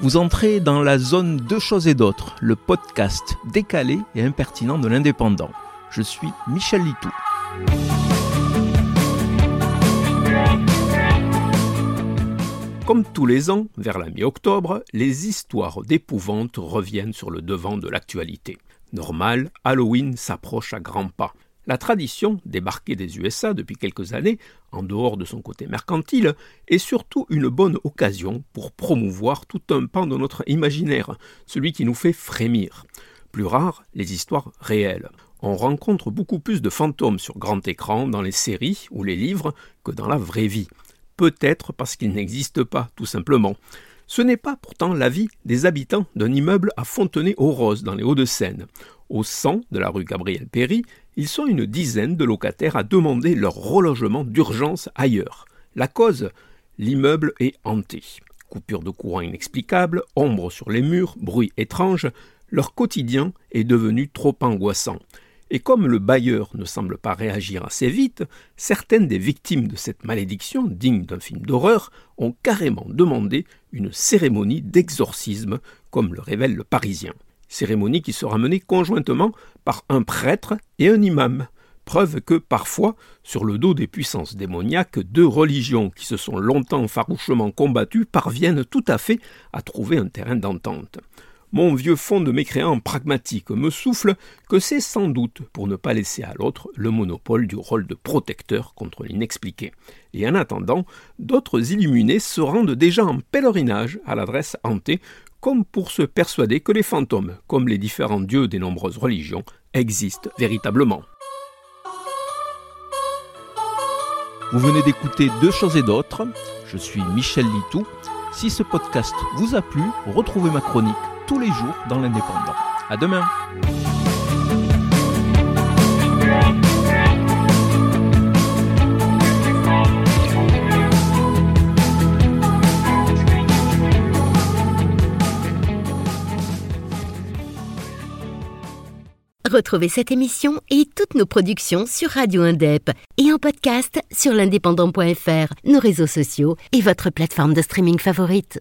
Vous entrez dans la zone Deux choses et d'autres, le podcast décalé et impertinent de l'indépendant. Je suis Michel Litou. Comme tous les ans, vers la mi-octobre, les histoires d'épouvante reviennent sur le devant de l'actualité. Normal, Halloween s'approche à grands pas. La tradition, débarquée des USA depuis quelques années, en dehors de son côté mercantile, est surtout une bonne occasion pour promouvoir tout un pan de notre imaginaire, celui qui nous fait frémir. Plus rare, les histoires réelles. On rencontre beaucoup plus de fantômes sur grand écran dans les séries ou les livres que dans la vraie vie. Peut-être parce qu'ils n'existent pas, tout simplement. Ce n'est pas pourtant l'avis des habitants d'un immeuble à Fontenay-aux-Roses dans les Hauts-de-Seine. Au 100 de la rue Gabriel Péry, ils sont une dizaine de locataires à demander leur relogement d'urgence ailleurs. La cause L'immeuble est hanté. Coupure de courant inexplicable, ombre sur les murs, bruit étrange, leur quotidien est devenu trop angoissant. Et comme le bailleur ne semble pas réagir assez vite, certaines des victimes de cette malédiction, digne d'un film d'horreur, ont carrément demandé une cérémonie d'exorcisme, comme le révèle le Parisien cérémonie qui sera menée conjointement par un prêtre et un imam. Preuve que parfois, sur le dos des puissances démoniaques, deux religions qui se sont longtemps farouchement combattues parviennent tout à fait à trouver un terrain d'entente. Mon vieux fond de mécréant pragmatique me souffle que c'est sans doute pour ne pas laisser à l'autre le monopole du rôle de protecteur contre l'inexpliqué. Et en attendant, d'autres illuminés se rendent déjà en pèlerinage à l'adresse hantée comme pour se persuader que les fantômes, comme les différents dieux des nombreuses religions, existent véritablement. Vous venez d'écouter Deux choses et d'autres. Je suis Michel Litou. Si ce podcast vous a plu, retrouvez ma chronique tous les jours dans l'Indépendant. À demain! Retrouvez cette émission et toutes nos productions sur Radio Indep et en podcast sur l'indépendant.fr, nos réseaux sociaux et votre plateforme de streaming favorite.